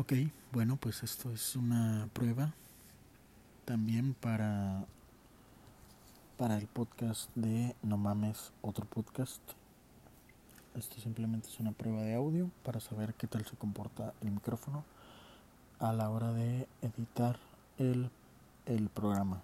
Ok, bueno, pues esto es una prueba también para para el podcast de No mames, otro podcast. Esto simplemente es una prueba de audio para saber qué tal se comporta el micrófono a la hora de editar el, el programa.